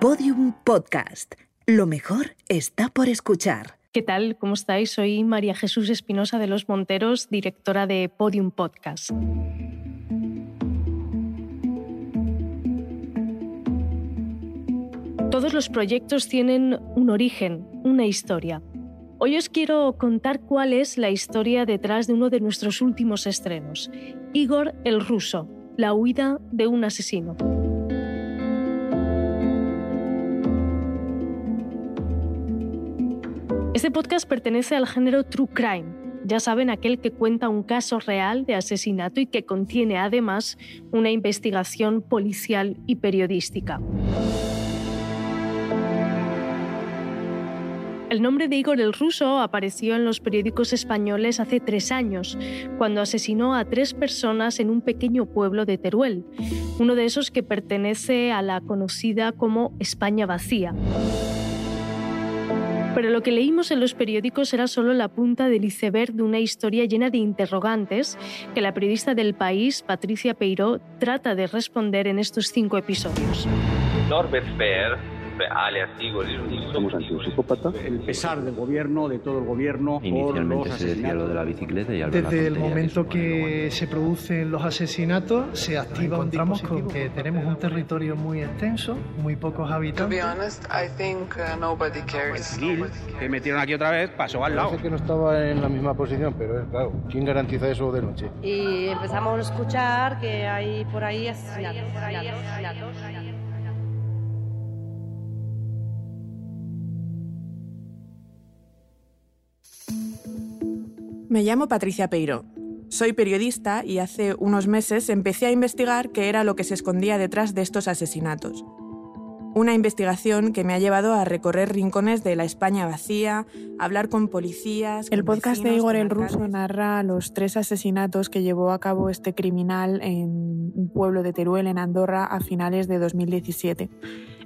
Podium Podcast. Lo mejor está por escuchar. ¿Qué tal? ¿Cómo estáis? Soy María Jesús Espinosa de los Monteros, directora de Podium Podcast. Todos los proyectos tienen un origen, una historia. Hoy os quiero contar cuál es la historia detrás de uno de nuestros últimos estrenos, Igor el Ruso, la huida de un asesino. Este podcast pertenece al género True Crime. Ya saben, aquel que cuenta un caso real de asesinato y que contiene además una investigación policial y periodística. El nombre de Igor el Ruso apareció en los periódicos españoles hace tres años, cuando asesinó a tres personas en un pequeño pueblo de Teruel, uno de esos que pertenece a la conocida como España vacía. Pero lo que leímos en los periódicos era solo la punta del iceberg de una historia llena de interrogantes que la periodista del país, Patricia Peiró, trata de responder en estos cinco episodios. Norbert Igor Somos ante un psicópata. El pesar del gobierno, de todo el gobierno. Inicialmente se decía lo de la bicicleta y al Desde el momento que se producen los asesinatos, se activa Encontramos con que tenemos un territorio muy extenso, muy pocos habitantes. Civil, que metieron aquí otra vez, pasó al lado. Parece que no estaba en la misma posición, pero claro, ¿quién garantiza eso de noche? Y empezamos a escuchar que hay por ahí asesinatos. Me llamo Patricia Peiro. Soy periodista y hace unos meses empecé a investigar qué era lo que se escondía detrás de estos asesinatos. Una investigación que me ha llevado a recorrer rincones de la España vacía, a hablar con policías. El podcast de Igor el Ruso narra los tres asesinatos que llevó a cabo este criminal en un pueblo de Teruel, en Andorra, a finales de 2017.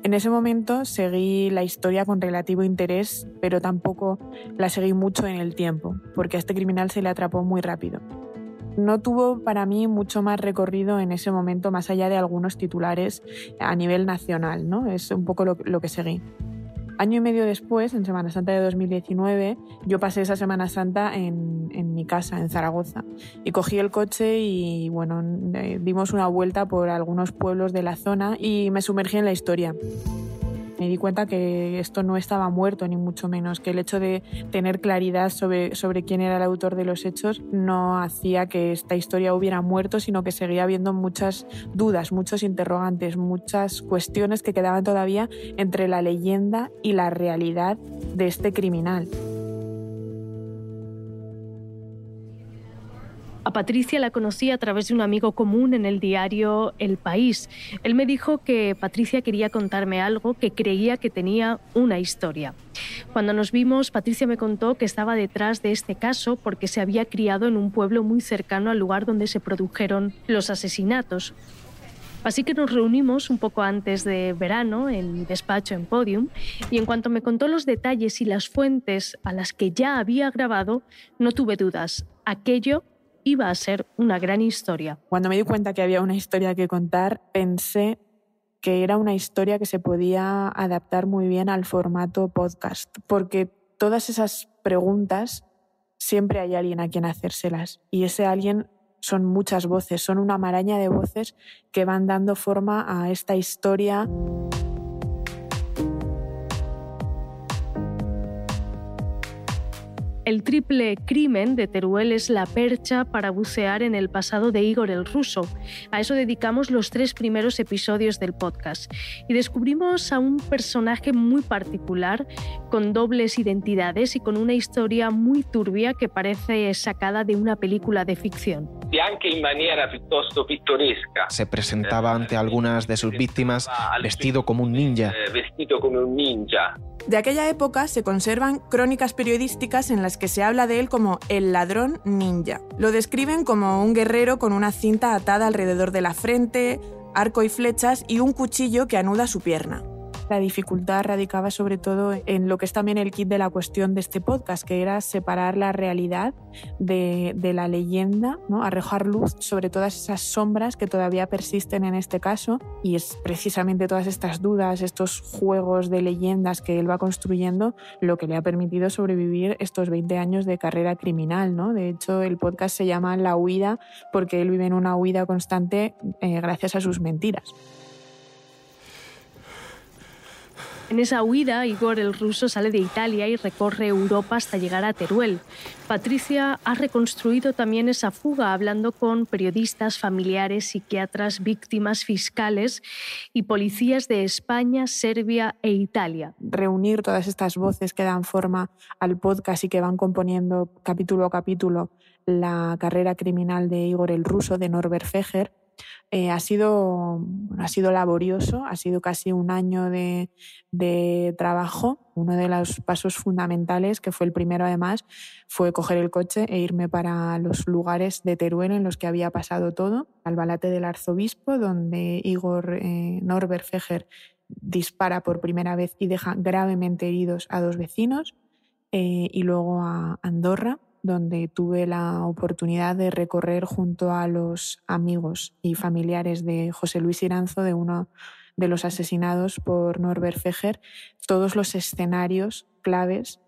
En ese momento seguí la historia con relativo interés, pero tampoco la seguí mucho en el tiempo, porque a este criminal se le atrapó muy rápido. No tuvo para mí mucho más recorrido en ese momento, más allá de algunos titulares a nivel nacional, ¿no? Es un poco lo, lo que seguí. Año y medio después, en Semana Santa de 2019, yo pasé esa Semana Santa en, en, mi casa, en Zaragoza. Y cogí el coche y, bueno, eh, dimos una vuelta por algunos pueblos de la zona y me sumergí en la historia me di cuenta que esto no estaba muerto, ni mucho menos, que el hecho de tener claridad sobre, sobre quién era el autor de los hechos no hacía que esta historia hubiera muerto, sino que seguía habiendo muchas dudas, muchos interrogantes, muchas cuestiones que quedaban todavía entre la leyenda y la realidad de este criminal. A Patricia la conocí a través de un amigo común en el diario El País. Él me dijo que Patricia quería contarme algo, que creía que tenía una historia. Cuando nos vimos, Patricia me contó que estaba detrás de este caso porque se había criado en un pueblo muy cercano al lugar donde se produjeron los asesinatos. Así que nos reunimos un poco antes de verano en mi despacho en Podium y en cuanto me contó los detalles y las fuentes a las que ya había grabado, no tuve dudas. Aquello iba a ser una gran historia. Cuando me di cuenta que había una historia que contar, pensé que era una historia que se podía adaptar muy bien al formato podcast, porque todas esas preguntas siempre hay alguien a quien hacérselas y ese alguien son muchas voces, son una maraña de voces que van dando forma a esta historia. El triple crimen de Teruel es la percha para bucear en el pasado de Igor el Ruso. A eso dedicamos los tres primeros episodios del podcast. Y descubrimos a un personaje muy particular, con dobles identidades y con una historia muy turbia que parece sacada de una película de ficción. Se presentaba ante algunas de sus víctimas vestido como un ninja. Vestido como un ninja. De aquella época se conservan crónicas periodísticas en las que se habla de él como el ladrón ninja. Lo describen como un guerrero con una cinta atada alrededor de la frente, arco y flechas y un cuchillo que anuda su pierna. La dificultad radicaba sobre todo en lo que es también el kit de la cuestión de este podcast, que era separar la realidad de, la leyenda, ¿no? arrojar luz sobre todas esas sombras que todavía persisten en este caso. Y es precisamente todas estas dudas, estos juegos de leyendas que él va construyendo, lo que le ha permitido sobrevivir estos 20 años de carrera criminal. ¿no? De hecho, el podcast se llama La huida porque él vive en una huida constante eh, gracias a sus mentiras. En esa huida, Igor el ruso sale de Italia y recorre Europa hasta llegar a Teruel. Patricia ha reconstruido también esa fuga hablando con periodistas, familiares, psiquiatras, víctimas, fiscales y policías de España, Serbia e Italia. Reunir todas estas voces que dan forma al podcast y que van componiendo capítulo a capítulo la carrera criminal de Igor el ruso, de Norbert Feger, eh, ha, sido, ha sido laborioso, ha sido casi un año de, de, trabajo. Uno de los pasos fundamentales, que fue el primero además, fue coger el coche e irme para los lugares de Teruel en los que había pasado todo, al balate del arzobispo, donde Igor eh, Norbert Feger dispara por primera vez y deja gravemente heridos a dos vecinos, eh, y luego a Andorra, donde tuve la oportunidad de recorrer junto a los amigos y familiares de José Luis Iranzo, de uno de los asesinados por Norbert Feger, todos los escenarios claves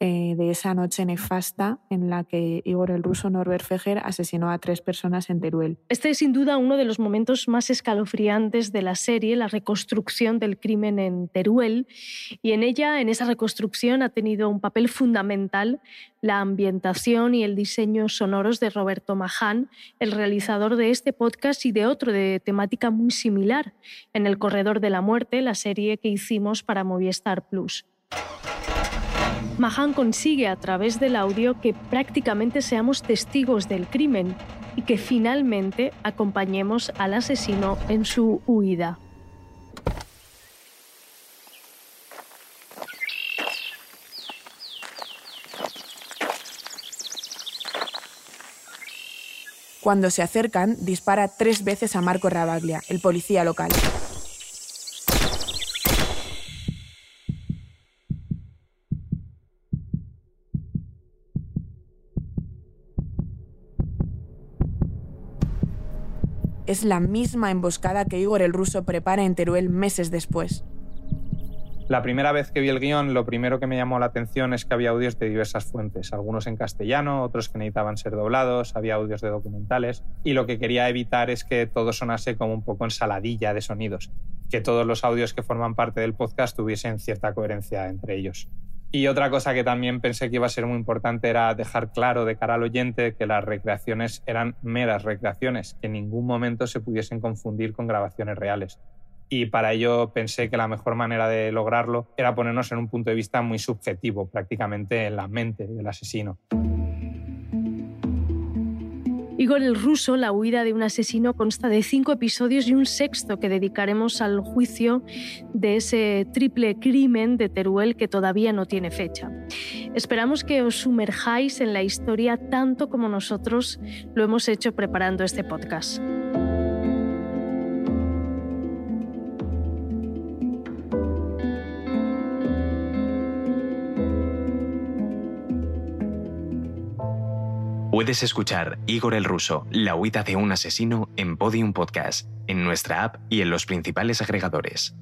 eh, de esa noche nefasta en la que Igor el ruso Norbert Feger asesinó a tres personas en Teruel. Este es sin duda uno de los momentos más escalofriantes de la serie, la reconstrucción del crimen en Teruel. Y en ella, en esa reconstrucción, ha tenido un papel fundamental la ambientación y el diseño sonoros de Roberto Maján, el realizador de este podcast y de otro de temática muy similar, en El Corredor de la Muerte, la serie que hicimos para Movistar Plus. Mahan consigue a través del audio que prácticamente seamos testigos del crimen y que finalmente acompañemos al asesino en su huida. Cuando se acercan, dispara tres veces a Marco Rabaglia, el policía local. Es la misma emboscada que Igor el ruso prepara en Teruel meses después. La primera vez que vi el guion, lo primero que me llamó la atención es que había audios de diversas fuentes, algunos en castellano, otros que necesitaban ser doblados, había audios de documentales, y lo que quería evitar es que todo sonase como un poco ensaladilla de sonidos, que todos los audios que forman parte del podcast tuviesen cierta coherencia entre ellos. Y otra cosa que también pensé que iba a ser muy importante era dejar claro de cara al oyente que las recreaciones eran meras recreaciones, que en ningún momento se pudiesen confundir con grabaciones reales. Y para ello pensé que la mejor manera de lograrlo era ponernos en un punto de vista muy subjetivo, prácticamente en la mente del asesino. El Ruso, la huida de un asesino, consta de cinco episodios y un sexto que dedicaremos al juicio de ese triple crimen de Teruel que todavía no tiene fecha. Esperamos que os sumerjáis en la historia tanto como nosotros lo hemos hecho preparando este podcast. Puedes escuchar Igor el Ruso, La huida de un asesino en Podium Podcast, en nuestra app y en los principales agregadores.